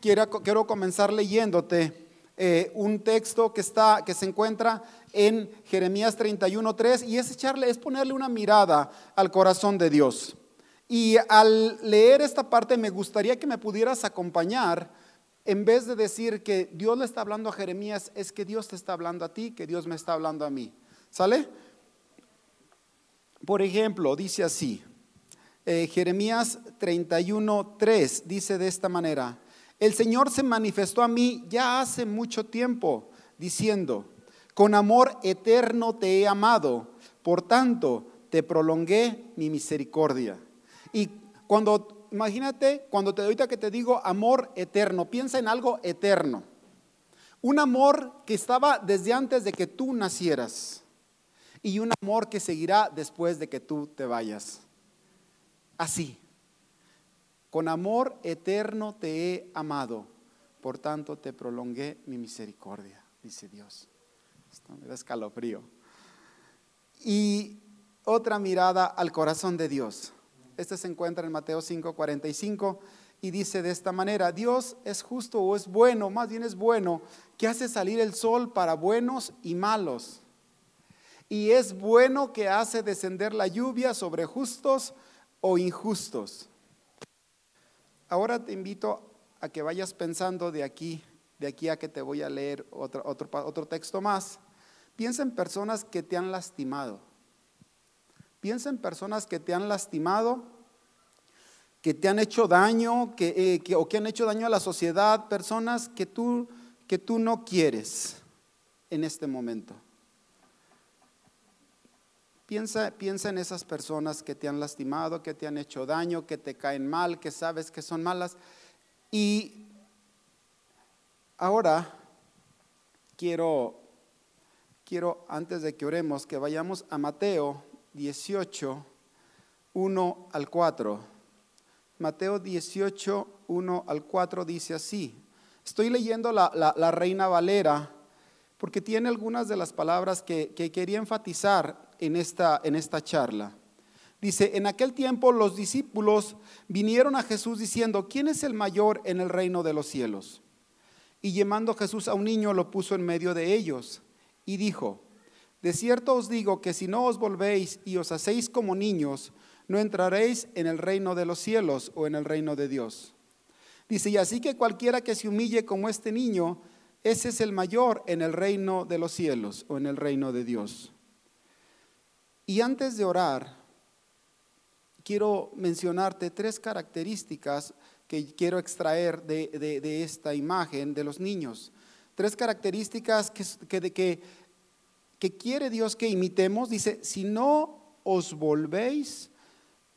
quiero, comenzar leyéndote eh, un texto que, está, que se encuentra en Jeremías 31.3 y es echarle, es ponerle una mirada al corazón de Dios. Y al leer esta parte me gustaría que me pudieras acompañar en vez de decir que Dios le está hablando a Jeremías, es que Dios te está hablando a ti, que Dios me está hablando a mí. ¿Sale? Por ejemplo, dice así, eh, Jeremías 31.3 dice de esta manera, el Señor se manifestó a mí ya hace mucho tiempo, diciendo, con amor eterno te he amado, por tanto te prolongué mi misericordia. Y cuando, imagínate, cuando te ahorita que te digo amor eterno, piensa en algo eterno. Un amor que estaba desde antes de que tú nacieras y un amor que seguirá después de que tú te vayas. Así. Con amor eterno te he amado, por tanto te prolongué mi misericordia, dice Dios. Esto me da escalofrío. Y otra mirada al corazón de Dios. Este se encuentra en Mateo 5:45 y dice de esta manera, Dios es justo o es bueno, más bien es bueno, que hace salir el sol para buenos y malos. Y es bueno que hace descender la lluvia sobre justos o injustos. Ahora te invito a que vayas pensando de aquí, de aquí a que te voy a leer otro, texto más. Piensa en personas que te han lastimado. Piensa en personas que te han lastimado, que te han hecho daño, que, eh, o que han hecho daño a la sociedad, personas que tú, que tú no quieres en este momento. Piensa, piensa en esas personas que te han lastimado, que te han hecho daño, que te caen mal, que sabes que son malas. Y ahora quiero, quiero antes de que oremos, que vayamos a Mateo 18, 1 al 4. Mateo 18, 1 al 4 dice así. Estoy leyendo la, la, Reina Valera porque tiene algunas de las palabras que, que quería enfatizar en esta, en esta charla. Dice, en aquel tiempo los discípulos vinieron a Jesús diciendo, ¿quién es el mayor en el reino de los cielos? Y llamando Jesús a un niño lo puso en medio de ellos y dijo, de cierto os digo que si no os volvéis y os hacéis como niños, no entraréis en el reino de los cielos o en el reino de Dios. Dice, y así que cualquiera que se humille como este niño, ese es el mayor en el reino de los cielos o en el reino de Dios. Y antes de orar, quiero mencionarte tres características que quiero extraer de, esta imagen de los niños. Tres características que, que, que quiere Dios que imitemos. Dice, si no os volvéis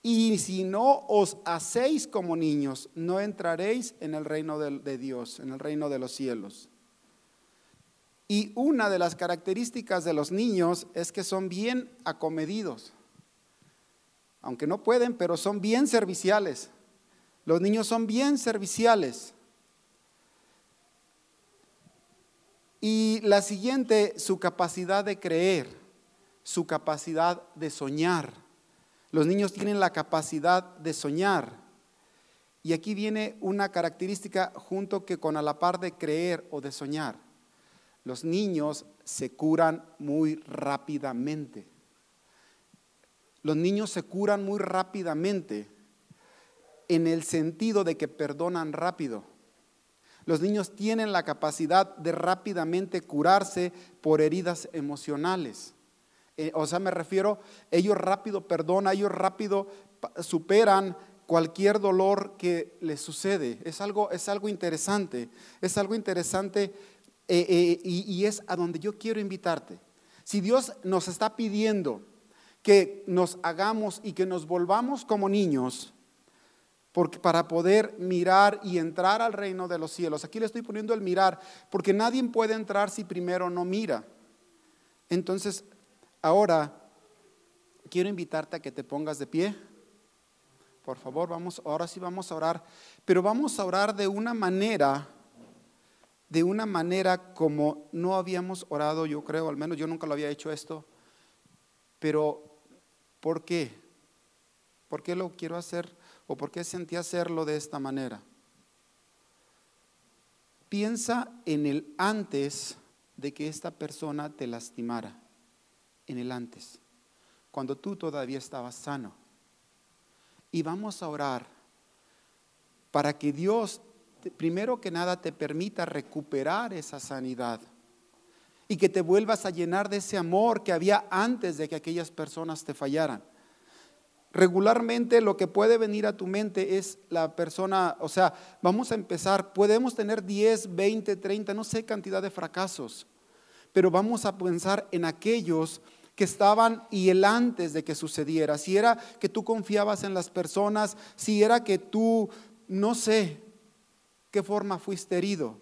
y si no os hacéis como niños, no entraréis en el reino de Dios, en el reino de los cielos. Y una de las características de los niños es que son bien acomedidos. Aunque no pueden, pero son bien serviciales. Los niños son bien serviciales. Y la siguiente, su capacidad de creer, su capacidad de soñar. Los niños tienen la capacidad de soñar. Y aquí viene una característica junto que con a la par de creer o de soñar los niños se curan muy rápidamente. Los niños se curan muy rápidamente en el sentido de que perdonan rápido. Los niños tienen la capacidad de rápidamente curarse por heridas emocionales. Eh, o sea, me refiero, ellos rápido perdonan, ellos rápido superan cualquier dolor que les sucede. Es algo, es algo interesante, es algo interesante eh, eh, y, es a donde yo quiero invitarte. Si Dios nos está pidiendo que nos hagamos y que nos volvamos como niños, porque para poder mirar y entrar al reino de los cielos. Aquí le estoy poniendo el mirar, porque nadie puede entrar si primero no mira. Entonces, ahora quiero invitarte a que te pongas de pie. Por favor, vamos, ahora sí vamos a orar, pero vamos a orar de una manera de una manera como no habíamos orado, yo creo, al menos yo nunca lo había hecho esto, pero ¿por qué? ¿Por qué lo quiero hacer o por qué sentí hacerlo de esta manera? piensa en el antes de que esta persona te lastimara, en el antes, cuando tú todavía estabas sano. Y vamos a orar para que Dios, primero que nada, te permita recuperar esa sanidad y que te vuelvas a llenar de ese amor que había antes de que aquellas personas te fallaran. Regularmente lo que puede venir a tu mente es la persona, o sea, vamos a empezar, podemos tener 10, 20, 30, no sé cantidad de fracasos, pero vamos a pensar en aquellos que estaban y el antes de que sucediera. Si era que tú confiabas en las personas, si era que tú, no sé qué forma fuiste herido,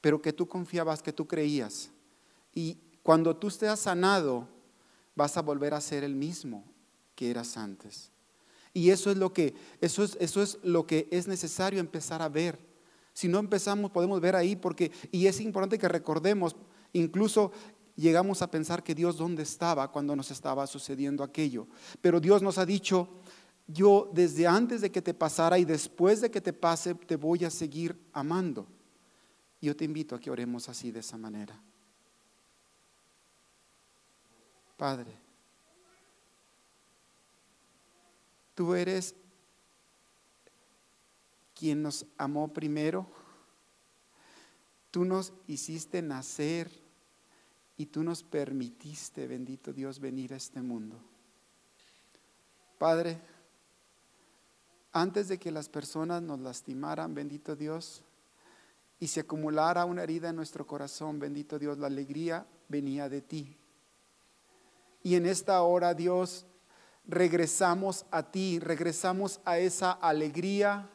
pero que tú confiabas, que tú creías. Y cuando tú estés sanado, vas a volver a ser el mismo que eras antes. Y eso es lo que, eso es, eso es lo que es necesario empezar a ver. Si no empezamos, podemos ver ahí, porque, y es importante que recordemos, incluso llegamos a pensar que Dios dónde estaba cuando nos estaba sucediendo aquello. Pero Dios nos ha dicho, yo desde antes de que te pasara y después de que te pase, te voy a seguir amando. Yo te invito a que oremos así de esa manera. Padre, tú eres quien nos amó primero. Tú nos hiciste nacer y tú nos permitiste, bendito Dios, venir a este mundo. Padre, antes de que las personas nos lastimaran, bendito Dios, y se acumulara una herida en nuestro corazón, bendito Dios, la alegría venía de ti. Y en esta hora, Dios, regresamos a ti, regresamos a esa alegría,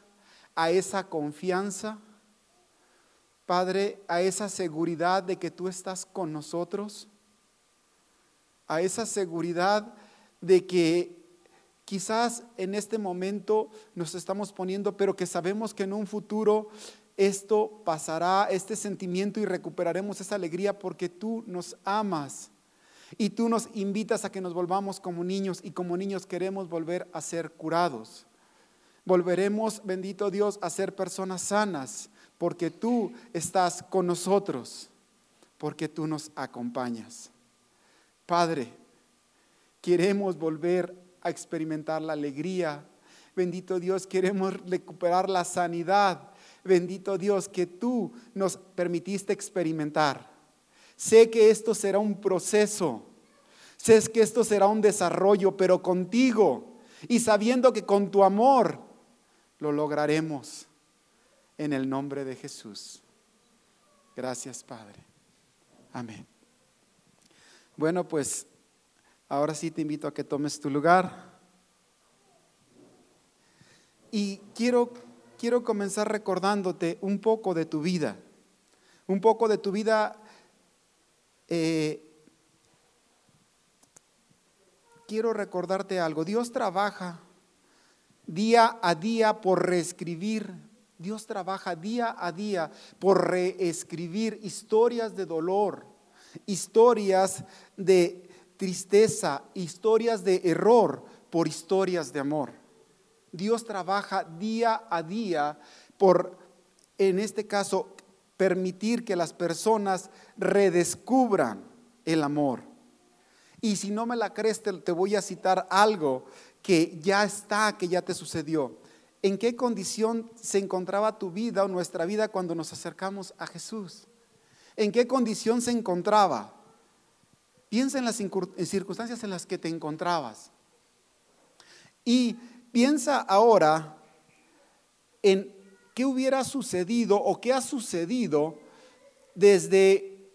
a esa confianza, Padre, a esa seguridad de que tú estás con nosotros, a esa seguridad de que quizás en este momento nos estamos poniendo, pero que sabemos que en un futuro esto pasará, este sentimiento y recuperaremos esa alegría porque tú nos amas y tú nos invitas a que nos volvamos como niños y como niños queremos volver a ser curados. Volveremos, bendito Dios, a ser personas sanas porque tú estás con nosotros, porque tú nos acompañas. Padre, queremos volver experimentar la alegría. Bendito Dios, queremos recuperar la sanidad bendito Dios, que tú nos permitiste experimentar. Sé que esto será un proceso, sé que esto será un desarrollo, pero contigo y sabiendo que con tu amor lo lograremos en el nombre de Jesús. Gracias, Padre. Amén. Bueno, pues ahora sí te invito a que tomes tu lugar. Y quiero quiero comenzar recordándote un poco de tu vida, un poco de tu vida. Eh, quiero recordarte algo. Dios trabaja día a día por reescribir. Dios trabaja día a día por reescribir historias de dolor, historias de tristeza, historias de error por historias de amor. Dios trabaja día a día por, en este caso, permitir que las personas redescubran el amor. Y si no me la crees, te, voy a citar algo que ya está, que ya te sucedió. ¿En qué condición se encontraba tu vida o nuestra vida cuando nos acercamos a Jesús? ¿En qué condición se encontraba? Piensa en las circunstancias en las que te encontrabas. Y Piensa ahora en qué hubiera sucedido o qué ha sucedido desde,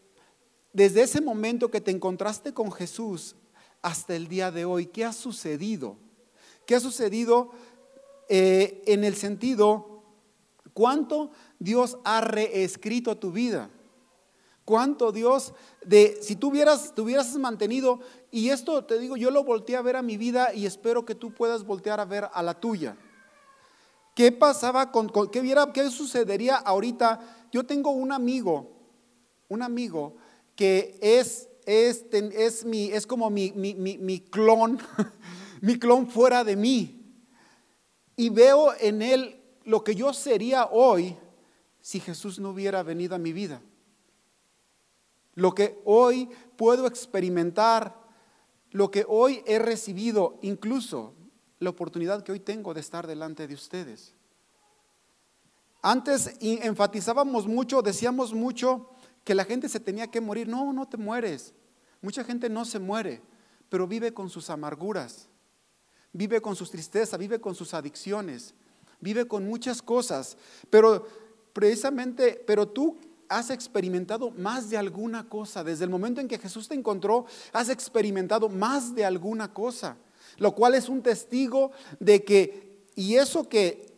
desde ese momento que te encontraste con Jesús hasta el día de hoy. ¿Qué ha sucedido? ¿Qué ha sucedido eh, en el sentido, cuánto Dios ha reescrito tu vida? Cuánto Dios, de si tú hubieras, te hubieras mantenido, y esto te digo, yo lo volteé a ver a mi vida y espero que tú puedas voltear a ver a la tuya. ¿Qué pasaba con, qué, viera, qué sucedería ahorita? Yo tengo un amigo, un amigo que es, es, es, mi, es como mi, mi, mi, mi clon, mi clon fuera de mí. Y veo en él lo que yo sería hoy si Jesús no hubiera venido a mi vida. Lo que hoy puedo experimentar, lo que hoy he recibido, incluso la oportunidad que hoy tengo de estar delante de ustedes. Antes enfatizábamos mucho, decíamos mucho que la gente se tenía que morir. No, no te mueres. Mucha gente no se muere, pero vive con sus amarguras, vive con sus tristezas, vive con sus adicciones, vive con muchas cosas. Pero precisamente, pero tú has experimentado más de alguna cosa. Desde el momento en que Jesús te encontró, has experimentado más de alguna cosa, lo cual es un testigo de que, y eso que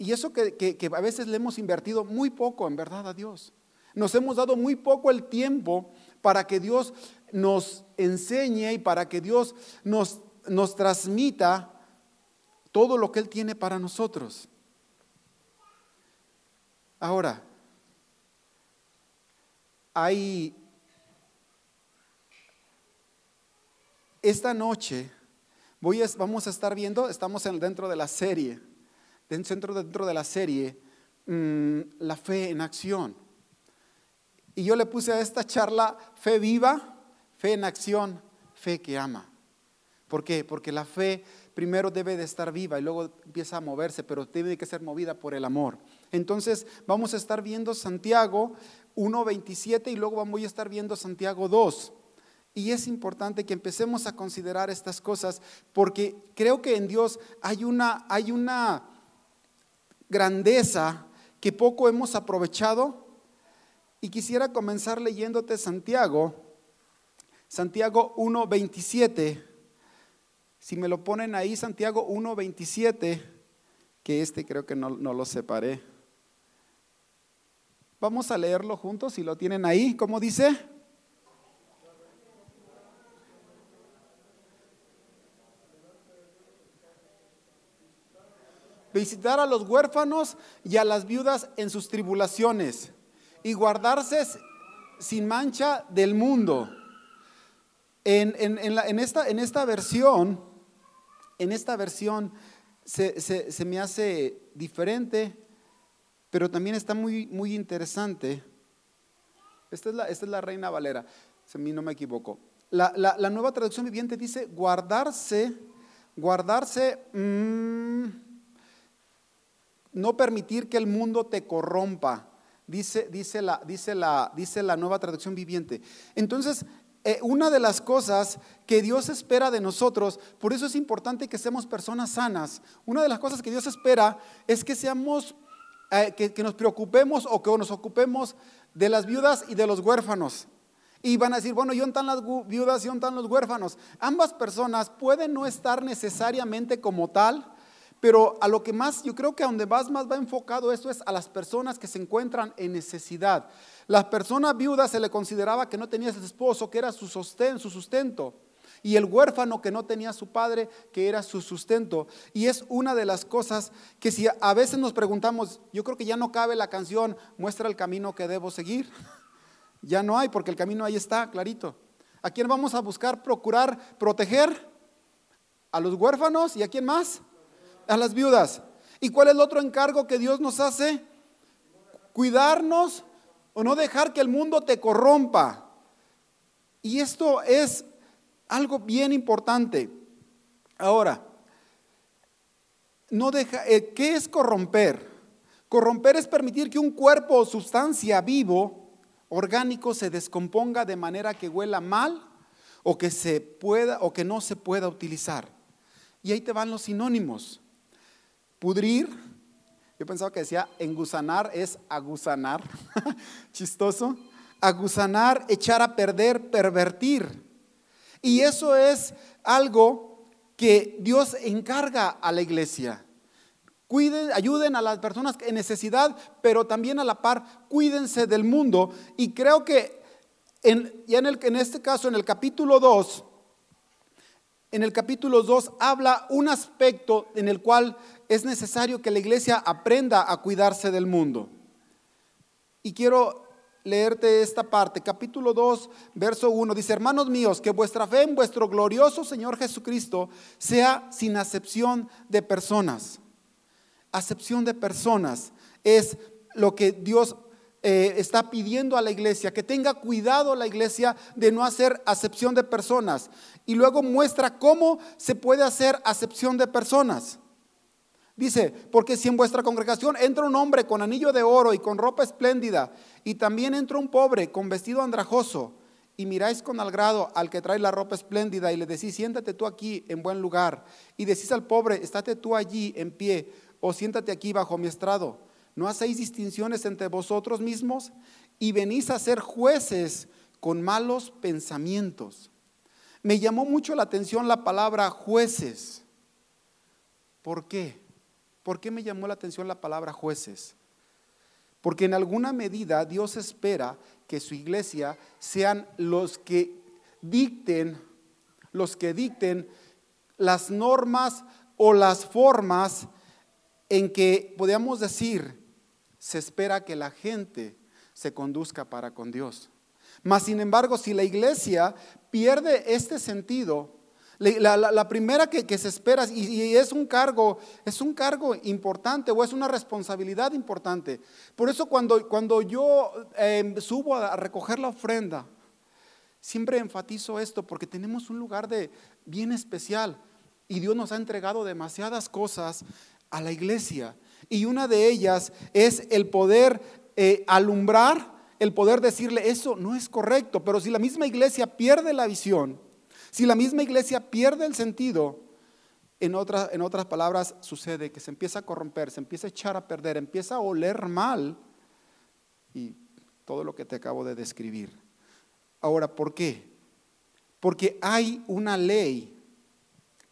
y eso que, a veces le hemos invertido muy poco, en verdad, a Dios. Nos hemos dado muy poco el tiempo para que Dios nos enseñe y para que Dios nos, nos transmita todo lo que Él tiene para nosotros. Ahora, esta noche voy vamos a estar viendo, estamos dentro de la serie dentro, dentro de la serie mm, La fe en acción. Y yo le puse a esta charla fe viva, fe en acción, fe que ama. ¿Por qué? Porque la fe primero debe de estar viva y luego empieza a moverse, pero debe que ser movida por el amor. Entonces vamos a estar viendo Santiago 1.27 y luego vamos a estar viendo Santiago 2. Y es importante que empecemos a considerar estas cosas porque creo que en Dios hay una, hay una grandeza que poco hemos aprovechado. Y quisiera comenzar leyéndote Santiago, Santiago 1.27. Si me lo ponen ahí, Santiago 1.27, que este creo que no, no lo separé. Vamos a leerlo juntos, si lo tienen ahí. ¿Cómo dice? visitar a los huérfanos y a las viudas en sus tribulaciones y guardarse sin mancha del mundo. En, esta, en esta, versión, en esta versión se, me hace diferente, pero también está muy, muy interesante. Esta es, la, esta es la Reina Valera, si a mí no me equivoco. La, nueva traducción viviente dice guardarse, guardarse... Mm, no permitir que el mundo te corrompa, dice, dice, la, dice, la, dice la nueva traducción viviente. Entonces, eh, una de las cosas que Dios espera de nosotros, por eso es importante que seamos personas sanas, una de las cosas que Dios espera es que seamos, eh, que, nos preocupemos o que nos ocupemos de las viudas y de los huérfanos. Y van a decir, bueno, ¿y están las viudas y están los huérfanos? Ambas personas pueden no estar necesariamente como tal, pero a lo que más, yo creo que a donde más, más va enfocado esto es a las personas que se encuentran en necesidad. Las personas viudas se le consideraba que no tenía su esposo, que era su sostén, su sustento. Y el huérfano que no tenía su padre, que era su sustento. Y es una de las cosas que si a veces nos preguntamos, yo creo que ya no cabe la canción, muestra el camino que debo seguir. Ya no hay, porque el camino ahí está, clarito. ¿A quién vamos a buscar procurar proteger? ¿A los huérfanos y a quién más? a las viudas. ¿Y cuál es el otro encargo que Dios nos hace? Cuidarnos o no dejar que el mundo te corrompa. Y esto es algo bien importante. Ahora, no deja, eh, ¿qué es corromper? Corromper es permitir que un cuerpo o sustancia vivo, orgánico, se descomponga de manera que huela mal o que se pueda o que no se pueda utilizar. Y ahí te van los sinónimos. Pudrir, yo pensaba que decía engusanar es agusanar, chistoso. Agusanar, echar a perder, pervertir. Y eso es algo que Dios encarga a la iglesia. Cuiden, ayuden a las personas en necesidad, pero también a la par, cuídense del mundo. Y creo que en, ya en, el, en este caso, en el capítulo 2, en el capítulo 2 habla un aspecto en el cual es necesario que la iglesia aprenda a cuidarse del mundo. Y quiero leerte esta parte, capítulo 2, verso 1, dice, hermanos míos, que vuestra fe en vuestro glorioso Señor Jesucristo sea sin acepción de personas. Acepción de personas es lo que Dios eh, está pidiendo a la iglesia, que tenga cuidado la iglesia de no hacer acepción de personas. Y luego muestra cómo se puede hacer acepción de personas. Dice, porque si en vuestra congregación entra un hombre con anillo de oro y con ropa espléndida, y también entra un pobre con vestido andrajoso, y miráis con agrado al que trae la ropa espléndida y le decís, siéntate tú aquí en buen lugar, y decís al pobre, estate tú allí en pie, o siéntate aquí bajo mi estrado ¿No hacéis distinciones entre vosotros mismos? Y venís a ser jueces con malos pensamientos. Me llamó mucho la atención la palabra jueces. ¿Por qué? ¿Por qué me llamó la atención la palabra jueces? Porque en alguna medida Dios espera que su iglesia sean los que dicten, los que dicten las normas o las formas en que podemos decir se espera que la gente se conduzca para con Dios. Mas, sin embargo, si la iglesia pierde este sentido, la, primera que, se espera, y, es un cargo, es un cargo importante o es una responsabilidad importante. Por eso cuando, cuando yo em, subo a recoger la ofrenda, siempre enfatizo esto porque tenemos un lugar de bien especial y Dios nos ha entregado demasiadas cosas a la iglesia. Y una de ellas es el poder eh, alumbrar, el poder decirle, eso no es correcto. Pero si la misma iglesia pierde la visión, si la misma iglesia pierde el sentido, en, en otras palabras sucede que se empieza a corromper, se empieza a echar a perder, empieza a oler mal y todo lo que te acabo de describir. Ahora, ¿por qué? Porque hay una ley,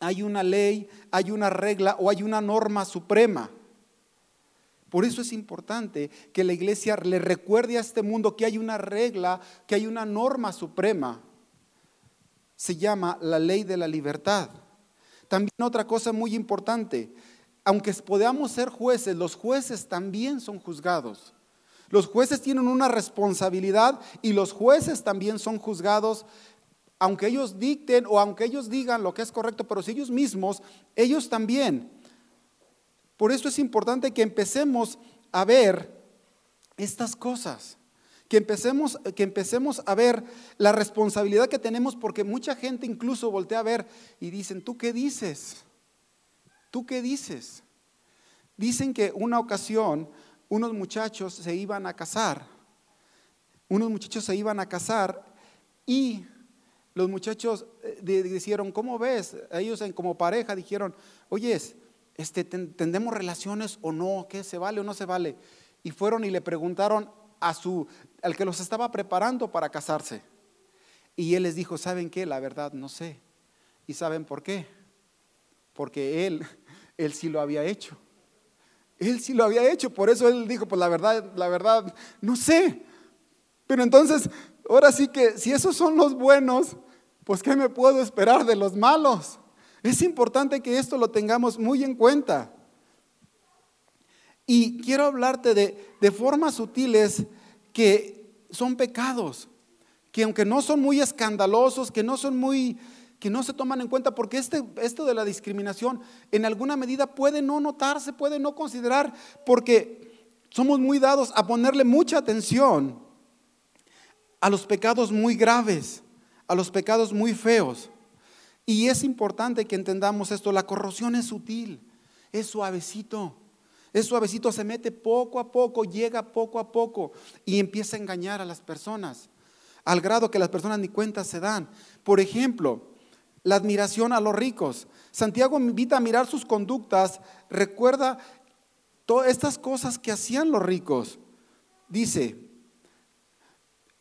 hay una ley, hay una regla o hay una norma suprema. Por eso es importante que la iglesia le recuerde a este mundo que hay una regla, que hay una norma suprema. Se llama la ley de la libertad. También otra cosa muy importante, aunque podamos ser jueces, los jueces también son juzgados. Los jueces tienen una responsabilidad y los jueces también son juzgados, aunque ellos dicten o aunque ellos digan lo que es correcto, pero si ellos mismos, ellos también por eso es importante que empecemos a ver estas cosas, que empecemos, que empecemos a ver la responsabilidad que tenemos, porque mucha gente incluso voltea a ver y dicen, ¿tú qué dices? ¿Tú qué dices? Dicen que una ocasión unos muchachos se iban a casar, unos muchachos se iban a casar y los muchachos eh, dijeron, ¿cómo ves? Ellos como pareja dijeron, oyes, este, ¿tendemos relaciones o no? ¿Qué se vale o no se vale? Y fueron y le preguntaron a su, al que los estaba preparando para casarse. Y él les dijo, ¿saben qué? La verdad no sé. ¿Y saben por qué? Porque él, él sí lo había hecho. Él sí lo había hecho, por eso él dijo, pues la verdad, la verdad, no sé. Pero entonces, ahora sí que si esos son los buenos, pues ¿qué me puedo esperar de los malos? Es importante que esto lo tengamos muy en cuenta. Y quiero hablarte de, formas sutiles que son pecados, que aunque no son muy escandalosos, que no son muy que no se toman en cuenta, porque este, esto de la discriminación en alguna medida puede no notarse, puede no considerar, porque somos muy dados a ponerle mucha atención a los pecados muy graves, a los pecados muy feos. Y es importante que entendamos esto, la corrosión es sutil, es suavecito. Es suavecito, se mete poco a poco, llega poco a poco y empieza a engañar a las personas, al grado que las personas ni cuenta se dan. Por ejemplo, la admiración a los ricos. Santiago invita a mirar sus conductas, recuerda todas estas cosas que hacían los ricos. Dice,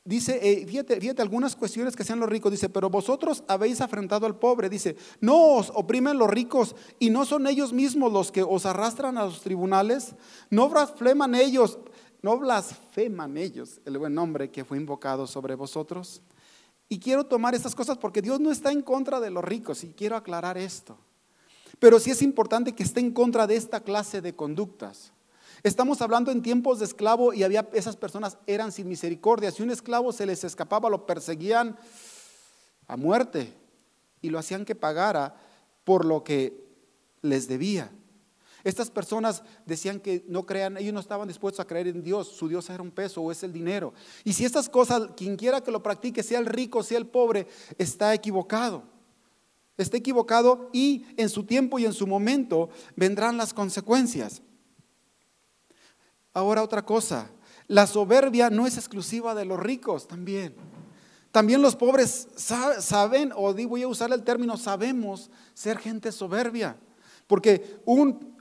dice, eh, fíjate, algunas cuestiones que hacían los ricos, dice, pero vosotros habéis afrentado al pobre, dice, no os oprimen los ricos y no son ellos mismos los que os arrastran a los tribunales, no blasfeman ellos, no blasfeman ellos el buen nombre que fue invocado sobre vosotros. Y quiero tomar estas cosas porque Dios no está en contra de los ricos y quiero aclarar esto. Pero sí es importante que esté en contra de esta clase de conductas. Estamos hablando en tiempos de esclavo y había esas personas eran sin misericordia. Si un esclavo se les escapaba, lo perseguían a muerte y lo hacían que pagara por lo que les debía. Estas personas decían que no crean, ellos no estaban dispuestos a creer en Dios, su Dios era un peso o es el dinero. Y si estas cosas, quien quiera que lo practique, sea el rico, sea el pobre, está equivocado. Está equivocado y en su tiempo y en su momento vendrán las consecuencias. Ahora otra cosa, la soberbia no es exclusiva de los ricos también. También los pobres saben, o voy a usar el término, sabemos ser gente soberbia. Porque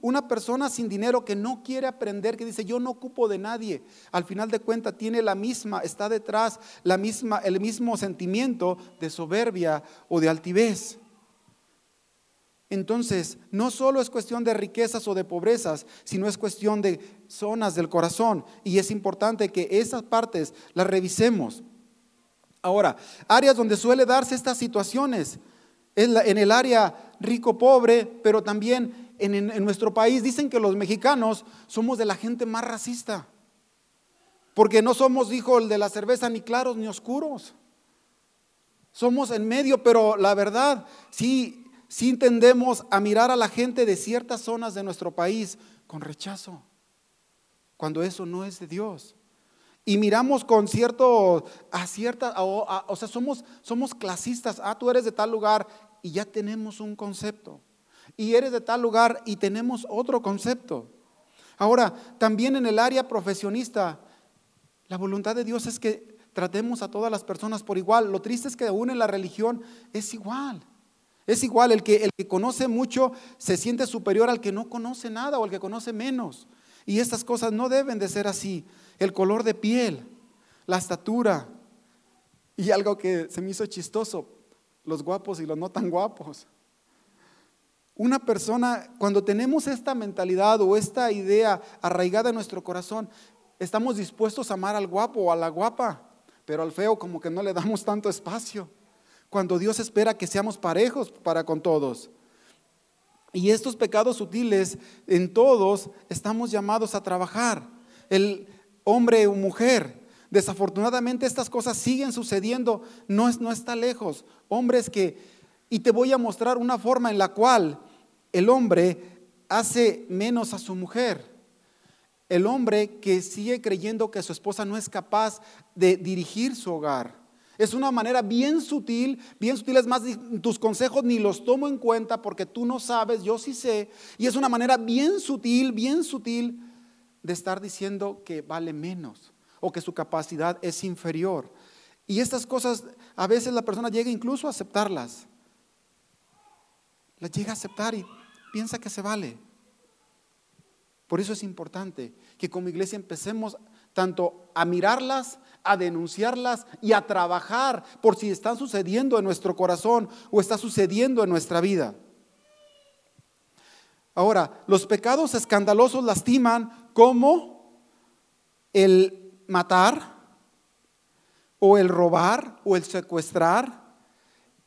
una persona sin dinero que no quiere aprender, que dice yo no ocupo de nadie, al final de cuentas tiene la misma, está detrás la misma, el mismo sentimiento de soberbia o de altivez. Entonces, no solo es cuestión de riquezas o de pobrezas, sino es cuestión de zonas del corazón. Y es importante que esas partes las revisemos. Ahora, áreas donde suele darse estas situaciones, en el área rico-pobre, pero también en, en nuestro país. Dicen que los mexicanos somos de la gente más racista, porque no somos, dijo el de la cerveza, ni claros ni oscuros. Somos en medio, pero la verdad, sí si tendemos a mirar a la gente de ciertas zonas de nuestro país con rechazo, cuando eso no es de Dios. Y miramos con cierto, a cierta, o, sea, somos, somos clasistas. Ah, tú eres de tal lugar y ya tenemos un concepto. Y eres de tal lugar y tenemos otro concepto. Ahora, también en el área profesionista, la voluntad de Dios es que tratemos a todas las personas por igual. Lo triste es que aún en la religión es igual. Es igual, el que, el que conoce mucho se siente superior al que no conoce nada o al que conoce menos. Y estas cosas no deben de ser así. El color de piel, la estatura y algo que se me hizo chistoso, los guapos y los no tan guapos. Una persona, cuando tenemos esta mentalidad o esta idea arraigada en nuestro corazón, estamos dispuestos a amar al guapo o a la guapa, pero al feo como que no le damos tanto espacio cuando Dios espera que seamos parejos para con todos. Y estos pecados sutiles en todos estamos llamados a trabajar. El hombre o mujer. Desafortunadamente estas cosas siguen sucediendo, no, no está lejos. Hombres que, y te voy a mostrar una forma en la cual el hombre hace menos a su mujer. El hombre que sigue creyendo que su esposa no es capaz de dirigir su hogar. Es una manera bien sutil, bien sutil, es más, tus consejos ni los tomo en cuenta porque tú no sabes, yo sí sé. Y es una manera bien sutil, bien sutil de estar diciendo que vale menos o que su capacidad es inferior. Y estas cosas a veces la persona llega incluso a aceptarlas. Las llega a aceptar y piensa que se vale. Por eso es importante que como iglesia empecemos tanto a mirarlas, a denunciarlas y a trabajar por si están sucediendo en nuestro corazón o está sucediendo en nuestra vida. Ahora, los pecados escandalosos lastiman como el matar o el robar o el secuestrar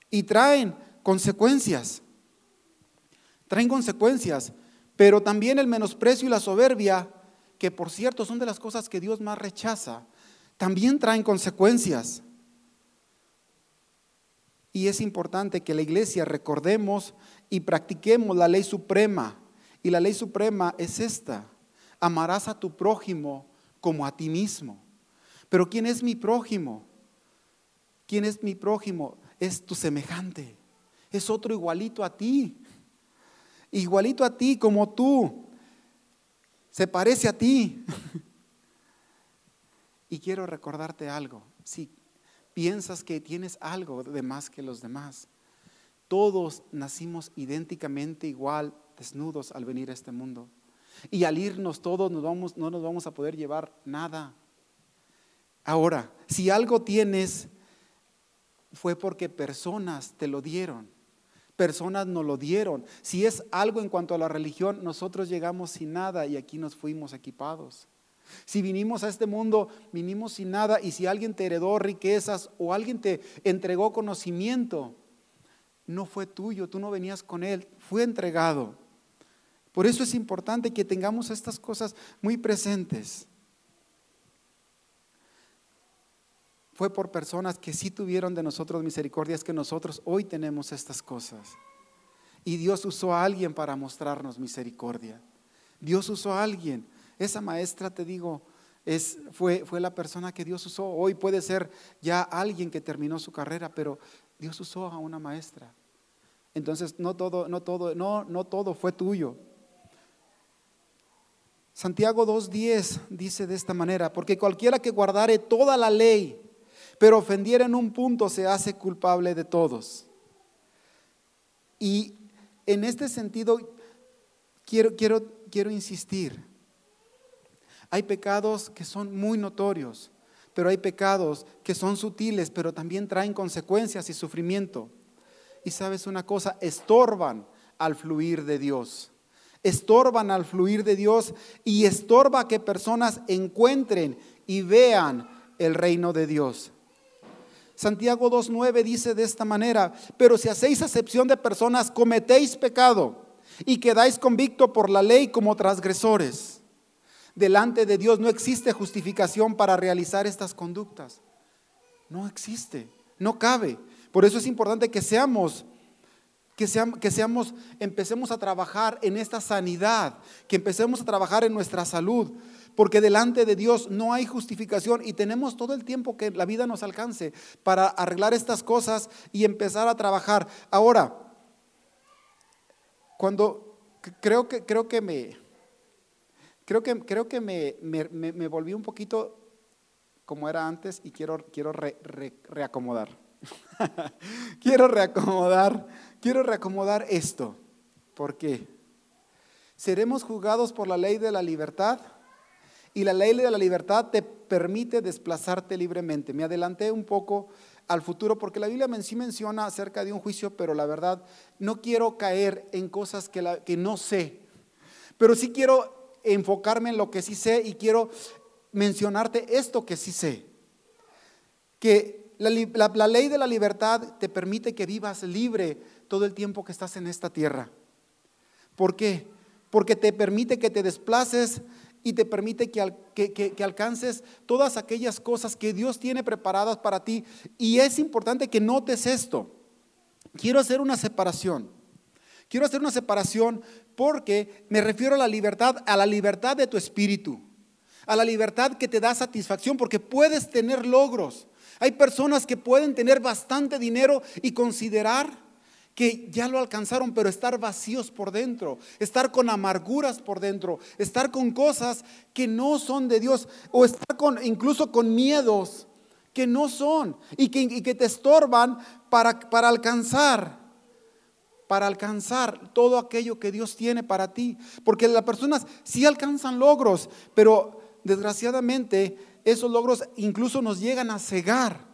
y traen consecuencias. Traen consecuencias, pero también el menosprecio y la soberbia que por cierto son de las cosas que Dios más rechaza, también traen consecuencias. Y es importante que la iglesia recordemos y practiquemos la ley suprema. Y la ley suprema es esta. Amarás a tu prójimo como a ti mismo. Pero ¿quién es mi prójimo? ¿Quién es mi prójimo? Es tu semejante. Es otro igualito a ti. Igualito a ti como tú se parece a ti. y quiero recordarte algo. Si piensas que tienes algo de más que los demás, todos nacimos idénticamente igual, desnudos al venir a este mundo. Y al irnos todos nos vamos, no nos vamos a poder llevar nada. Ahora, si algo tienes, fue porque personas te lo dieron personas nos lo dieron. Si es algo en cuanto a la religión, nosotros llegamos sin nada y aquí nos fuimos equipados. Si vinimos a este mundo, vinimos sin nada y si alguien te heredó riquezas o alguien te entregó conocimiento, no fue tuyo, tú no venías con él, fue entregado. Por eso es importante que tengamos estas cosas muy presentes. Fue por personas que sí tuvieron de nosotros misericordia, es que nosotros hoy tenemos estas cosas. Y Dios usó a alguien para mostrarnos misericordia. Dios usó a alguien. Esa maestra, te digo, es, fue, fue la persona que Dios usó. Hoy puede ser ya alguien que terminó su carrera, pero Dios usó a una maestra. Entonces, no todo, no todo, no, no todo fue tuyo. Santiago 2.10 dice de esta manera, porque cualquiera que guardare toda la ley, pero ofendiera en un punto, se hace culpable de todos. Y en este sentido, quiero, quiero, quiero insistir, hay pecados que son muy notorios, pero hay pecados que son sutiles, pero también traen consecuencias y sufrimiento. Y sabes una cosa, estorban al fluir de Dios estorban al fluir de Dios y estorba que personas encuentren y vean el reino de Dios. Santiago 2.9 dice de esta manera, pero si hacéis acepción de personas, cometéis pecado y quedáis convicto por la ley como transgresores. Delante de Dios no existe justificación para realizar estas conductas. No existe, no cabe. Por eso es importante que seamos que, seamos, que seamos, empecemos a trabajar en esta sanidad, que empecemos a trabajar en nuestra salud, porque delante de Dios no hay justificación y tenemos todo el tiempo que la vida nos alcance para arreglar estas cosas y empezar a trabajar. Ahora, cuando creo que, creo que me, creo que, creo que me, me, volví un poquito como era antes y quiero, quiero reacomodar. quiero reacomodar quiero reacomodar esto. ¿Por qué? Seremos juzgados por la ley de la libertad y la ley de la libertad te permite desplazarte libremente. Me adelanté un poco al futuro porque la Biblia sí menciona acerca de un juicio, pero la verdad no quiero caer en cosas que, no sé, pero sí quiero enfocarme en lo que sí sé y quiero mencionarte esto que sí sé. Que la, la ley de la libertad te permite que vivas libre todo el tiempo que estás en esta tierra. ¿Por qué? Porque te permite que te desplaces y te permite que, alcances todas aquellas cosas que Dios tiene preparadas para ti. Y es importante que notes esto. Quiero hacer una separación. Quiero hacer una separación porque me refiero a la libertad, a la libertad de tu espíritu, a la libertad que te da satisfacción, porque puedes tener logros. Hay personas que pueden tener bastante dinero y considerar que ya lo alcanzaron, pero estar vacíos por dentro, estar con amarguras por dentro, estar con cosas que no son de Dios, o estar con, incluso con miedos que no son y que, te estorban para, para alcanzar para alcanzar todo aquello que Dios tiene para ti. Porque las personas sí alcanzan logros, pero desgraciadamente esos logros incluso nos llegan a cegar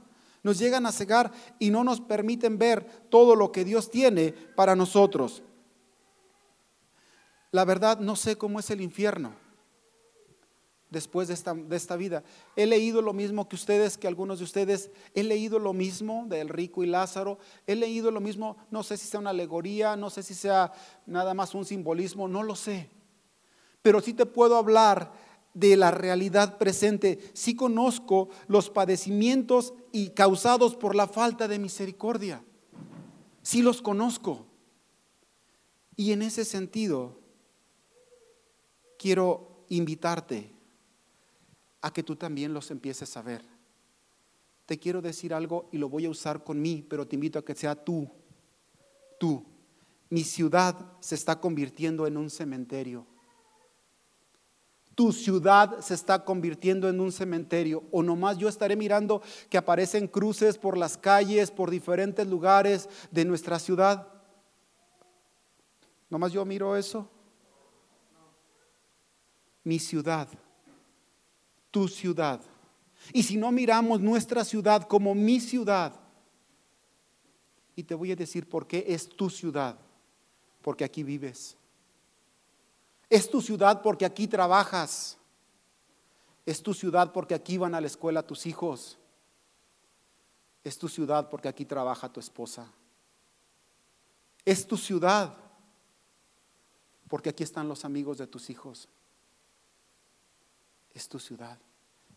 nos llegan a cegar y no nos permiten ver todo lo que Dios tiene para nosotros. La verdad, no sé cómo es el infierno después de esta, de esta, vida. He leído lo mismo que ustedes, que algunos de ustedes, he leído lo mismo del rico y Lázaro, he leído lo mismo, no sé si sea una alegoría, no sé si sea nada más un simbolismo, no lo sé. Pero sí te puedo hablar de la realidad presente. Sí conozco los padecimientos y causados por la falta de misericordia. Sí los conozco. Y en ese sentido, quiero invitarte a que tú también los empieces a ver. Te quiero decir algo y lo voy a usar con mí, pero te invito a que sea tú, tú. Mi ciudad se está convirtiendo en un cementerio tu ciudad se está convirtiendo en un cementerio o nomás yo estaré mirando que aparecen cruces por las calles, por diferentes lugares de nuestra ciudad. Nomás yo miro eso. Mi ciudad, tu ciudad. Y si no miramos nuestra ciudad como mi ciudad, y te voy a decir por qué es tu ciudad, porque aquí vives. Es tu ciudad porque aquí trabajas. Es tu ciudad porque aquí van a la escuela tus hijos. Es tu ciudad porque aquí trabaja tu esposa. Es tu ciudad porque aquí están los amigos de tus hijos. Es tu ciudad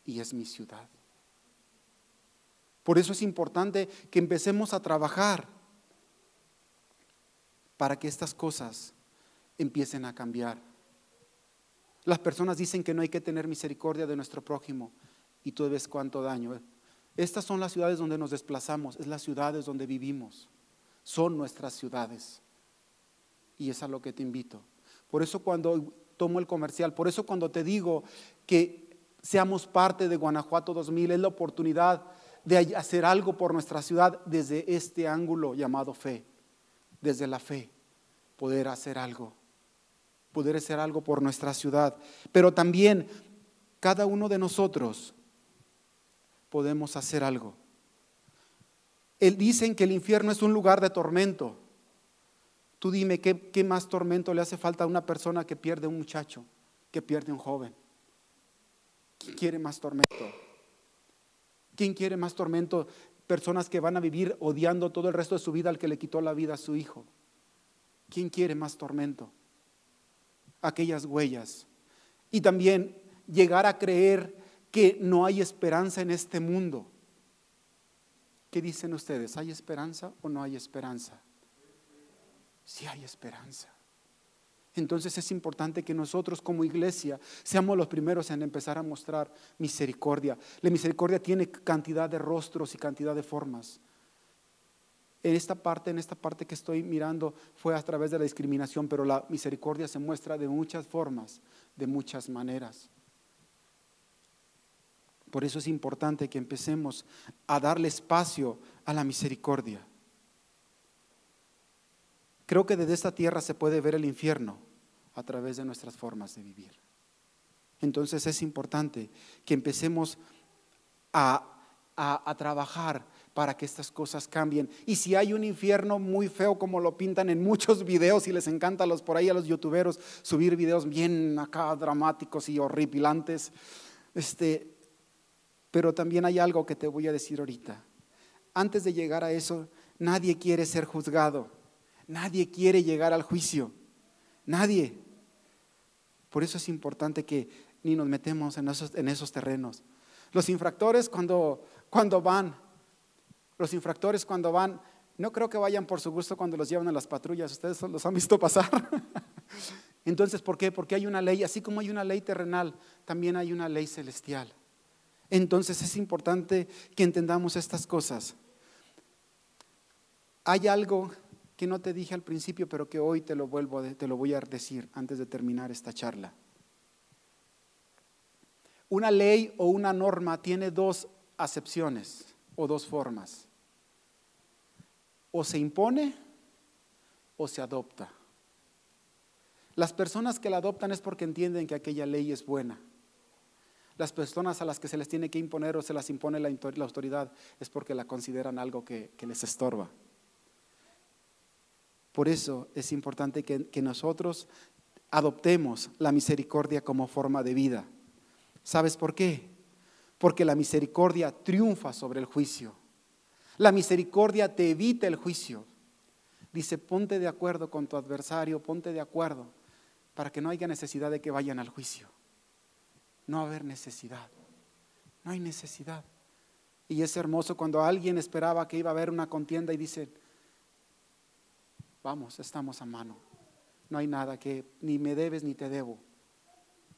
y es mi ciudad. Por eso es importante que empecemos a trabajar para que estas cosas empiecen a cambiar. Las personas dicen que no hay que tener misericordia de nuestro prójimo y tú ves cuánto daño. Estas son las ciudades donde nos desplazamos, es las ciudades donde vivimos, son nuestras ciudades. Y es a lo que te invito. Por eso cuando tomo el comercial, por eso cuando te digo que seamos parte de Guanajuato 2000, es la oportunidad de hacer algo por nuestra ciudad desde este ángulo llamado fe, desde la fe, poder hacer algo poder hacer algo por nuestra ciudad. Pero también cada uno de nosotros podemos hacer algo. Él dicen que el infierno es un lugar de tormento. Tú dime, ¿qué, ¿qué, más tormento le hace falta a una persona que pierde un muchacho, que pierde un joven? ¿Quién quiere más tormento? ¿Quién quiere más tormento? Personas que van a vivir odiando todo el resto de su vida al que le quitó la vida a su hijo. ¿Quién quiere más tormento? Aquellas huellas. Y también llegar a creer que no hay esperanza en este mundo. ¿Qué dicen ustedes? ¿Hay esperanza o no hay esperanza? Sí hay esperanza. Entonces es importante que nosotros como iglesia seamos los primeros en empezar a mostrar misericordia. La misericordia tiene cantidad de rostros y cantidad de formas. En esta parte, en esta parte que estoy mirando, fue a través de la discriminación, pero la misericordia se muestra de muchas formas, de muchas maneras. Por eso es importante que empecemos a darle espacio a la misericordia. Creo que desde esta tierra se puede ver el infierno a través de nuestras formas de vivir. Entonces es importante que empecemos a, a, a trabajar para que estas cosas cambien. Y si hay un infierno muy feo como lo pintan en muchos videos y les encanta a los por ahí a los youtuberos subir videos bien acá dramáticos y horripilantes, este, pero también hay algo que te voy a decir ahorita. Antes de llegar a eso, nadie quiere ser juzgado. Nadie quiere llegar al juicio. Nadie. Por eso es importante que ni nos metemos en esos, en esos terrenos. Los infractores cuando, cuando van los infractores cuando van, no creo que vayan por su gusto cuando los llevan a las patrullas, ustedes los han visto pasar. Entonces, ¿por qué? Porque hay una ley, así como hay una ley terrenal, también hay una ley celestial. Entonces es importante que entendamos estas cosas. Hay algo que no te dije al principio, pero que hoy te lo vuelvo te lo voy a decir antes de terminar esta charla. Una ley o una norma tiene dos acepciones o dos formas o se impone o se adopta. Las personas que la adoptan es porque entienden que aquella ley es buena. Las personas a las que se les tiene que imponer o se las impone la, autoridad es porque la consideran algo que, les estorba. Por eso es importante que, que nosotros adoptemos la misericordia como forma de vida. ¿Sabes por qué? Porque la misericordia triunfa sobre el juicio. La misericordia te evita el juicio. Dice, ponte de acuerdo con tu adversario, ponte de acuerdo para que no haya necesidad de que vayan al juicio. No haber necesidad. No hay necesidad. Y es hermoso cuando alguien esperaba que iba a haber una contienda y dice, vamos, estamos a mano. No hay nada que ni me debes ni te debo.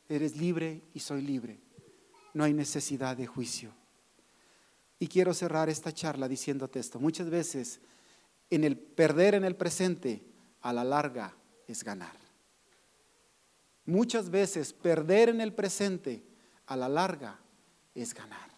Eres libre y soy libre. No hay necesidad de juicio. Y quiero cerrar esta charla diciéndote esto. Muchas veces en el perder en el presente, a la larga es ganar. Muchas veces perder en el presente, a la larga es ganar.